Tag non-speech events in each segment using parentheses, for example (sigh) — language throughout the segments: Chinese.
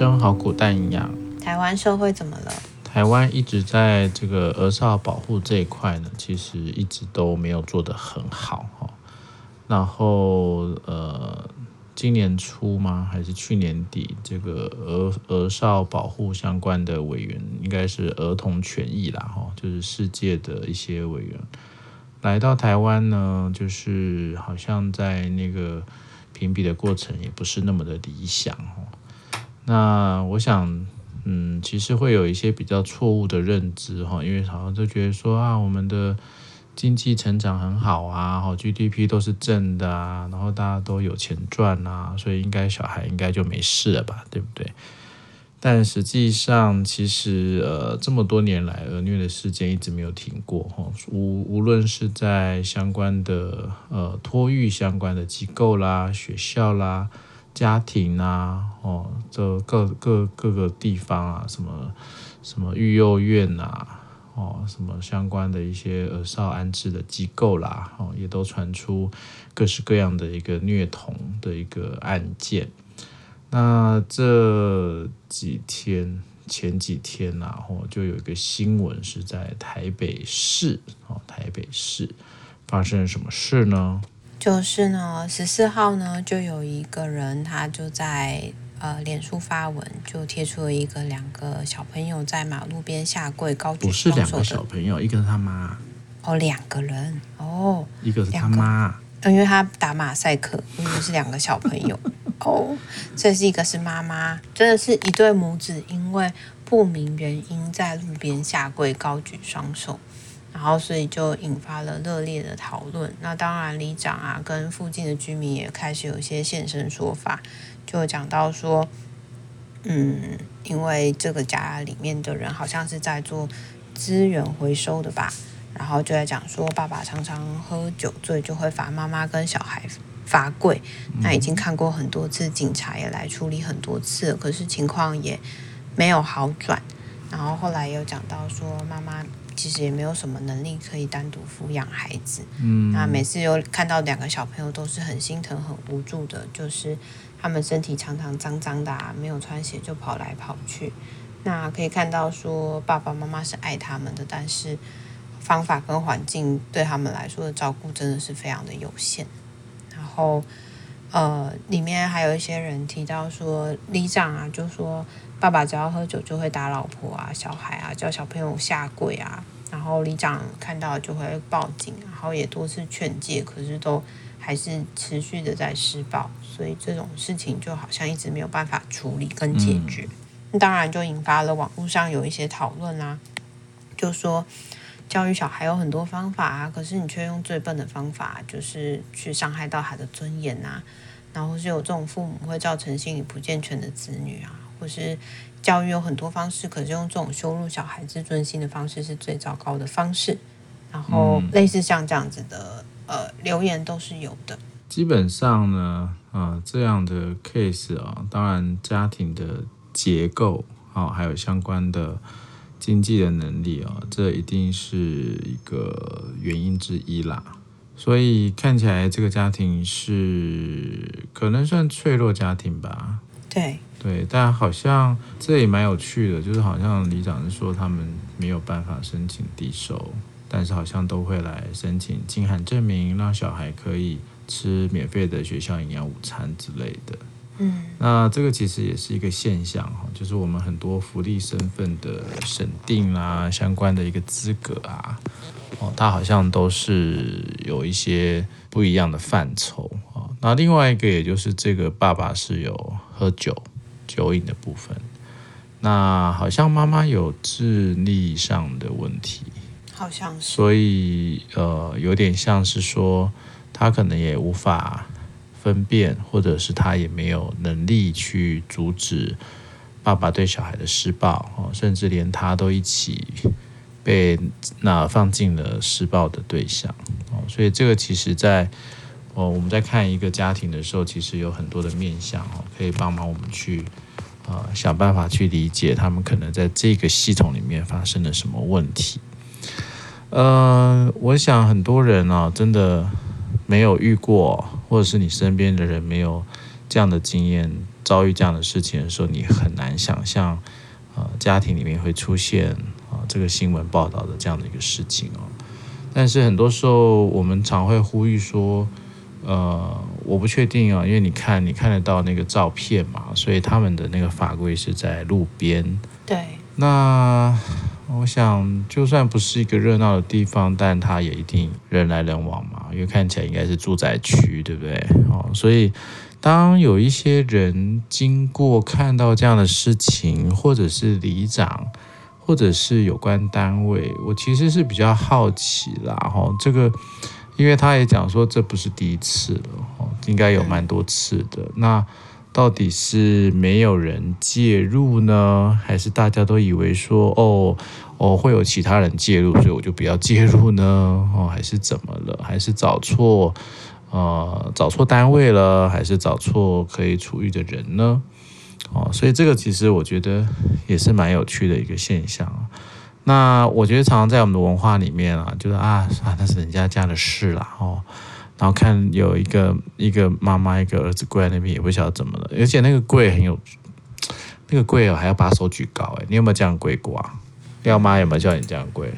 生好苦但营养。台湾社会怎么了？台湾一直在这个儿少保护这一块呢，其实一直都没有做得很好哈。然后呃，今年初吗？还是去年底？这个儿儿少保护相关的委员，应该是儿童权益啦哈，就是世界的一些委员来到台湾呢，就是好像在那个评比的过程也不是那么的理想哈。那我想，嗯，其实会有一些比较错误的认知哈，因为好像就觉得说啊，我们的经济成长很好啊，哈，GDP 都是正的啊，然后大家都有钱赚啊，所以应该小孩应该就没事了吧，对不对？但实际上，其实呃，这么多年来，儿虐的事件一直没有停过哈，无无论是在相关的呃托育相关的机构啦、学校啦。家庭啊，哦，这各各各个地方啊，什么什么育幼院呐，哦，什么相关的一些儿少安置的机构啦，哦，也都传出各式各样的一个虐童的一个案件。那这几天前几天呐，哦，就有一个新闻是在台北市，哦，台北市发生什么事呢？就是呢，十四号呢，就有一个人，他就在呃脸书发文，就贴出了一个两个小朋友在马路边下跪高举双手的。不是两个小朋友，一个是他妈。哦，两个人哦，一个是他妈，因为他打马赛克，因为是两个小朋友 (laughs) 哦，这是一个是妈妈，真的是一对母子，因为不明原因在路边下跪高举双手。然后，所以就引发了热烈的讨论。那当然，里长啊，跟附近的居民也开始有一些现身说法，就讲到说，嗯，因为这个家里面的人好像是在做资源回收的吧，然后就在讲说，爸爸常常喝酒醉，就会罚妈妈跟小孩罚跪。那已经看过很多次，警察也来处理很多次，可是情况也没有好转。然后后来又讲到说，妈妈。其实也没有什么能力可以单独抚养孩子，嗯，那每次有看到两个小朋友都是很心疼、很无助的，就是他们身体常常脏脏的啊，没有穿鞋就跑来跑去。那可以看到说爸爸妈妈是爱他们的，但是方法跟环境对他们来说的照顾真的是非常的有限。然后呃，里面还有一些人提到说，里长啊，就说。爸爸只要喝酒就会打老婆啊、小孩啊，叫小朋友下跪啊。然后里长看到就会报警，然后也多次劝诫，可是都还是持续的在施暴，所以这种事情就好像一直没有办法处理跟解决。那、嗯、当然就引发了网络上有一些讨论啦，就说教育小孩有很多方法啊，可是你却用最笨的方法，就是去伤害到他的尊严啊。然后是有这种父母会造成心理不健全的子女啊。或是教育有很多方式，可是用这种羞辱小孩自尊心的方式是最糟糕的方式。然后类似像这样子的呃留言都是有的。基本上呢，呃，这样的 case 啊，当然家庭的结构啊，还有相关的经济的能力啊，这一定是一个原因之一啦。所以看起来这个家庭是可能算脆弱家庭吧。对。对，但好像这也蛮有趣的，就是好像里长是说他们没有办法申请低收，但是好像都会来申请金函证明，让小孩可以吃免费的学校营养午餐之类的。嗯，那这个其实也是一个现象哈，就是我们很多福利身份的审定啊，相关的一个资格啊，哦，它好像都是有一些不一样的范畴啊。那另外一个，也就是这个爸爸是有喝酒。酒瘾的部分，那好像妈妈有智力上的问题，好像是，所以呃，有点像是说，他可能也无法分辨，或者是他也没有能力去阻止爸爸对小孩的施暴哦，甚至连他都一起被那放进了施暴的对象。哦，所以这个其实在。哦，我们在看一个家庭的时候，其实有很多的面向哦，可以帮忙我们去呃想办法去理解他们可能在这个系统里面发生了什么问题。呃，我想很多人啊，真的没有遇过，或者是你身边的人没有这样的经验，遭遇这样的事情的时候，你很难想象，呃，家庭里面会出现啊、这个新闻报道的这样的一个事情哦。但是很多时候，我们常会呼吁说，呃，我不确定啊，因为你看，你看得到那个照片嘛，所以他们的那个法规是在路边。对。那我想，就算不是一个热闹的地方，但它也一定人来人往嘛，因为看起来应该是住宅区，对不对？哦，所以。当有一些人经过看到这样的事情，或者是里长，或者是有关单位，我其实是比较好奇啦。哈，这个，因为他也讲说这不是第一次了，哦，应该有蛮多次的。那到底是没有人介入呢，还是大家都以为说，哦，哦，会有其他人介入，所以我就不要介入呢？哦，还是怎么了？还是找错？呃，找错单位了，还是找错可以处遇的人呢？哦，所以这个其实我觉得也是蛮有趣的一个现象。那我觉得常常在我们的文化里面啊，就是啊啊，那是人家家的事啦哦。然后看有一个一个妈妈一个儿子跪在那边，也不晓得怎么了，而且那个跪很有那个跪哦，还要把手举高哎，你有没有这样跪过啊？廖妈有没有叫你这样跪？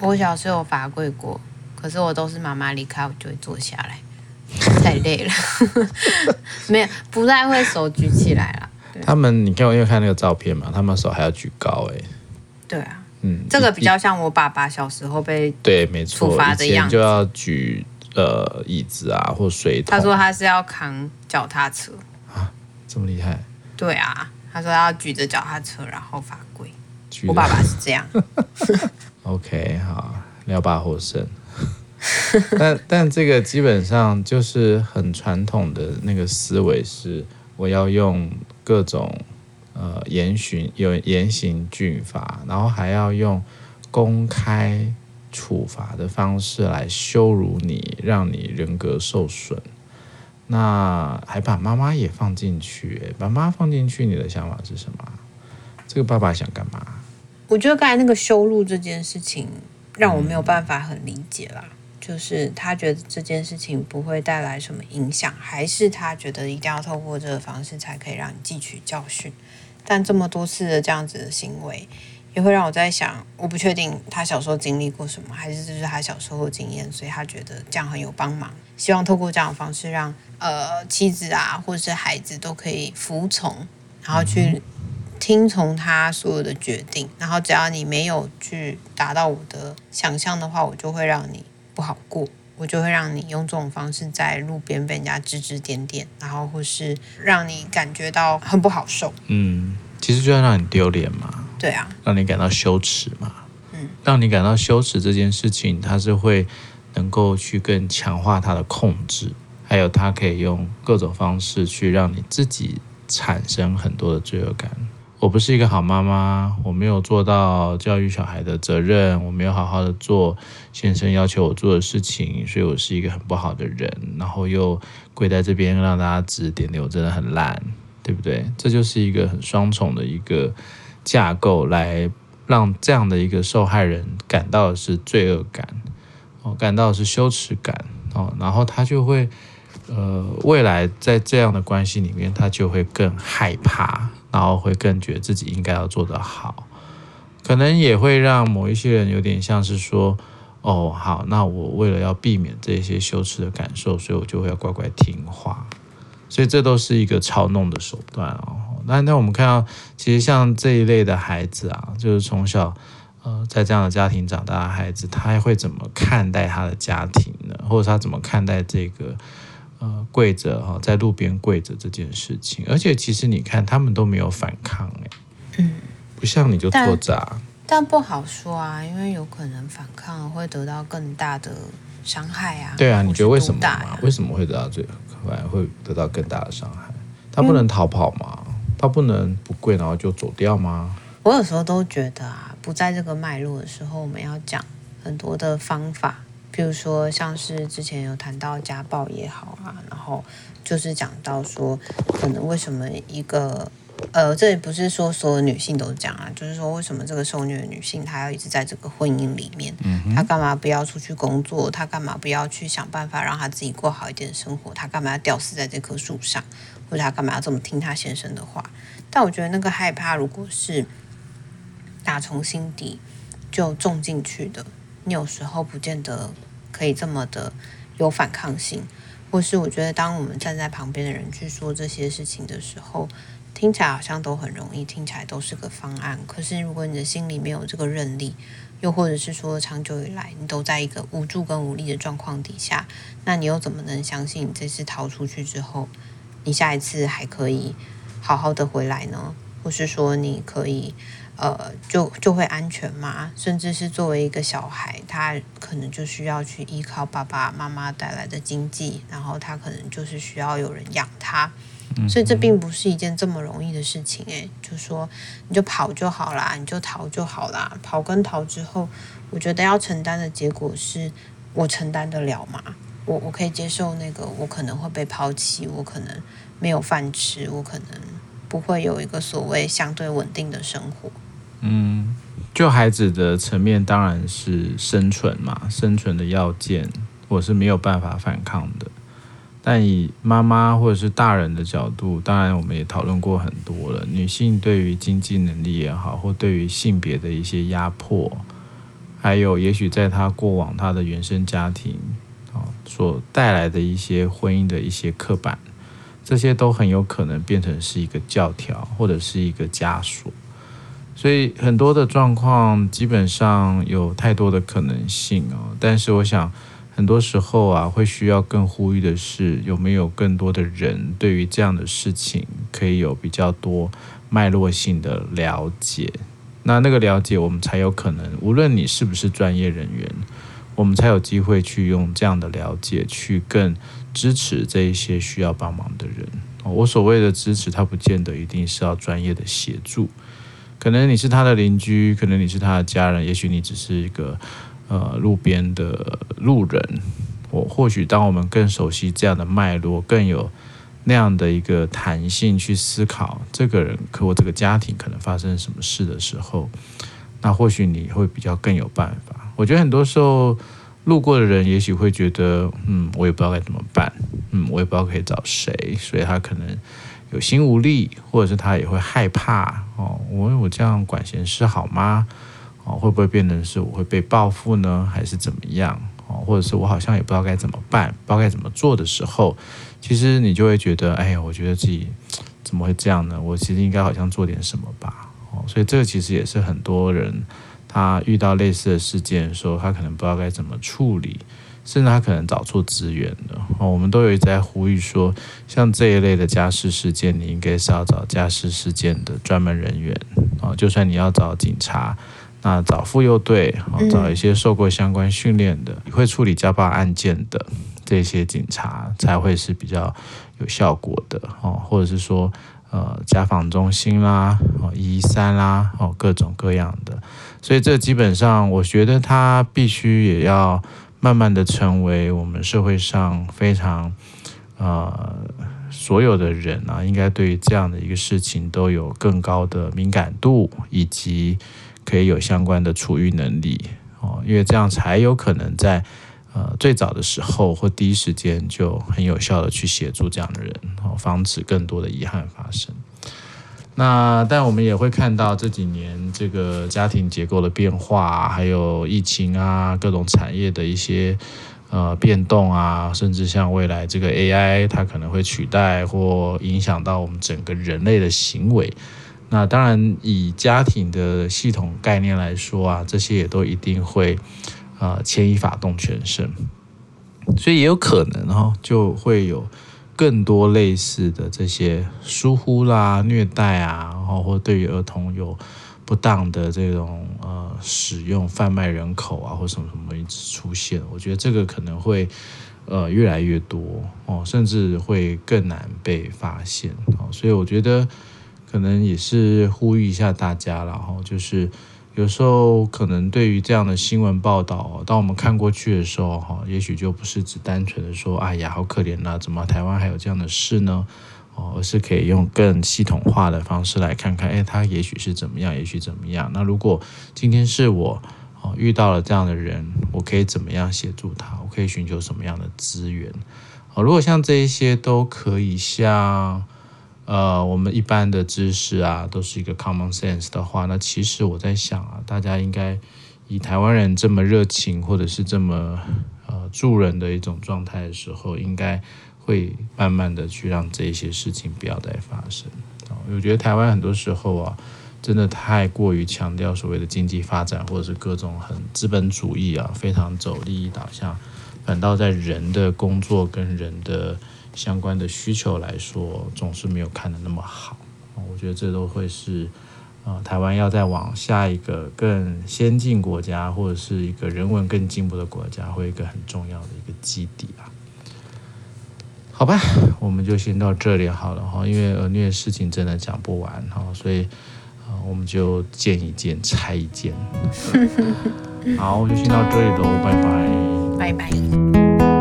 我小时候有罚跪过，可是我都是妈妈离开，我就会坐下来。太累了，(laughs) 没有，不太会手举起来了。他们，你看我因为看那个照片嘛，他们手还要举高哎。对啊，嗯，这个比较像我爸爸小时候被对，没错，处罚的样子就要举呃椅子啊或水桶。他说他是要扛脚踏车啊，这么厉害？对啊，他说要举着脚踏车然后罚跪。我爸爸是这样。(laughs) OK，好，廖爸获胜。(laughs) 但但这个基本上就是很传统的那个思维，是我要用各种呃严刑有严刑峻法，然后还要用公开处罚的方式来羞辱你，让你人格受损。那还把妈妈也放进去，把妈妈放进去，你的想法是什么？这个爸爸想干嘛？我觉得刚才那个羞辱这件事情，让我没有办法很理解啦。就是他觉得这件事情不会带来什么影响，还是他觉得一定要透过这个方式才可以让你汲取教训？但这么多次的这样子的行为，也会让我在想，我不确定他小时候经历过什么，还是这是他小时候的经验，所以他觉得这样很有帮忙，希望透过这样的方式让呃妻子啊或者是孩子都可以服从，然后去听从他所有的决定，然后只要你没有去达到我的想象的话，我就会让你。不好过，我就会让你用这种方式在路边被人家指指点点，然后或是让你感觉到很不好受。嗯，其实就要让你丢脸嘛。对啊，让你感到羞耻嘛。嗯，让你感到羞耻这件事情，它是会能够去更强化它的控制，还有它可以用各种方式去让你自己产生很多的罪恶感。我不是一个好妈妈，我没有做到教育小孩的责任，我没有好好的做先生要求我做的事情，所以我是一个很不好的人，然后又跪在这边让大家指点点，我真的很烂，对不对？这就是一个很双重的一个架构，来让这样的一个受害人感到的是罪恶感，哦，感到的是羞耻感，哦，然后他就会，呃，未来在这样的关系里面，他就会更害怕。然后会更觉得自己应该要做得好，可能也会让某一些人有点像是说，哦，好，那我为了要避免这些羞耻的感受，所以我就会要乖乖听话，所以这都是一个操弄的手段哦。那那我们看到，其实像这一类的孩子啊，就是从小呃在这样的家庭长大的孩子，他会怎么看待他的家庭呢？或者他怎么看待这个？呃，跪着哈，在路边跪着这件事情，而且其实你看，他们都没有反抗哎，嗯，不像你就做砸，但，但不好说啊，因为有可能反抗会得到更大的伤害啊。对啊，你觉得为什么嘛？为什么会得到最反而会得到更大的伤害？他不能逃跑吗？嗯，他不能不跪然后就走掉吗？我有时候都觉得啊，不在这个脉络的时候，我们要讲很多的方法。比如说，像是之前有谈到家暴也好啊，然后就是讲到说，可能为什么一个呃，这也不是说所有女性都是这样啊，就是说为什么这个受虐的女性她要一直在这个婚姻里面？嗯，她干嘛不要出去工作？她干嘛不要去想办法让她自己过好一点的生活？她干嘛要吊死在这棵树上？或者她干嘛要这么听她先生的话？但我觉得那个害怕，如果是打从心底就种进去的，你有时候不见得可以这么的有反抗性。或是我觉得，当我们站在旁边的人去说这些事情的时候，听起来好像都很容易，听起来都是个方案。可是如果你的心里没有这个韧力，又或者是说长久以来你都在一个无助跟无力的状况底下，那你又怎么能相信你这次逃出去之后，你下一次还可以好好的回来呢？或是说你可以？呃，就就会安全吗？甚至是作为一个小孩，他可能就需要去依靠爸爸妈妈带来的经济，然后他可能就是需要有人养他，所以这并不是一件这么容易的事情。诶，就说你就跑就好啦，你就逃就好啦。跑跟逃之后，我觉得要承担的结果是我承担得了吗？我我可以接受那个，我可能会被抛弃，我可能没有饭吃，我可能不会有一个所谓相对稳定的生活。嗯，就孩子的层面，当然是生存嘛，生存的要件，我是没有办法反抗的。但以妈妈或者是大人的角度，当然我们也讨论过很多了。女性对于经济能力也好，或对于性别的一些压迫，还有也许在她过往她的原生家庭啊所带来的一些婚姻的一些刻板，这些都很有可能变成是一个教条，或者是一个枷锁。所以很多的状况基本上有太多的可能性哦，但是我想很多时候啊，会需要更呼吁的是，有没有更多的人对于这样的事情可以有比较多脉络性的了解？那那个了解，我们才有可能，无论你是不是专业人员，我们才有机会去用这样的了解去更支持这一些需要帮忙的人。我所谓的支持，他不见得一定是要专业的协助。可能你是他的邻居，可能你是他的家人，也许你只是一个呃路边的路人。我或许当我们更熟悉这样的脉络，更有那样的一个弹性去思考这个人和我这个家庭可能发生什么事的时候，那或许你会比较更有办法。我觉得很多时候路过的人也许会觉得，嗯，我也不知道该怎么办，嗯，我也不知道可以找谁，所以他可能。有心无力，或者是他也会害怕哦。我我这样管闲事好吗？哦，会不会变成是我会被报复呢？还是怎么样？哦，或者是我好像也不知道该怎么办，不知道该怎么做的时候，其实你就会觉得，哎呀，我觉得自己怎么会这样呢？我其实应该好像做点什么吧。哦，所以这个其实也是很多人他遇到类似的事件的时候，他可能不知道该怎么处理。甚至他可能找错资源了哦，我们都有一直在呼吁说，像这一类的家事事件，你应该是要找家事事件的专门人员啊。就算你要找警察，那找妇幼队，找一些受过相关训练的，会处理家暴案件的这些警察，才会是比较有效果的哦。或者是说，呃，家访中心啦，哦，一三啦，哦，各种各样的。所以这基本上，我觉得他必须也要。慢慢的成为我们社会上非常，呃，所有的人啊，应该对于这样的一个事情都有更高的敏感度，以及可以有相关的处遇能力哦，因为这样才有可能在呃最早的时候或第一时间就很有效的去协助这样的人哦，防止更多的遗憾发生。那但我们也会看到这几年这个家庭结构的变化，还有疫情啊，各种产业的一些呃变动啊，甚至像未来这个 AI 它可能会取代或影响到我们整个人类的行为。那当然以家庭的系统概念来说啊，这些也都一定会呃牵一发动全身，所以也有可能哈就会有。更多类似的这些疏忽啦、虐待啊，然后或对于儿童有不当的这种呃使用、贩卖人口啊，或什么什么一直出现，我觉得这个可能会呃越来越多哦，甚至会更难被发现哦，所以我觉得可能也是呼吁一下大家，然后就是。有时候可能对于这样的新闻报道，当我们看过去的时候，哈，也许就不是只单纯的说，哎呀，好可怜呐，怎么台湾还有这样的事呢？哦，而是可以用更系统化的方式来看看，哎，他也许是怎么样，也许怎么样。那如果今天是我哦遇到了这样的人，我可以怎么样协助他？我可以寻求什么样的资源？哦，如果像这一些都可以像呃我们一般的知识啊，都是一个 common sense 的话，那其实我在想啊，大家应该以台湾人这么热情或者是这么呃助人的一种状态的时候，应该。会慢慢的去让这些事情不要再发生。我觉得台湾很多时候啊，真的太过于强调所谓的经济发展，或者是各种很资本主义啊，非常走利益导向，反倒在人的工作跟人的相关的需求来说，总是没有看的那么好。我觉得这都会是啊，台湾要再往下一个更先进国家，或者是一个人文更进步的国家，会一个很重要的一个基底啊。好吧，我们就先到这里好了哈，因为儿虐的事情真的讲不完哈，所以啊我们就见一见拆一见。(laughs) 好，我就先到这里喽，拜拜，拜拜。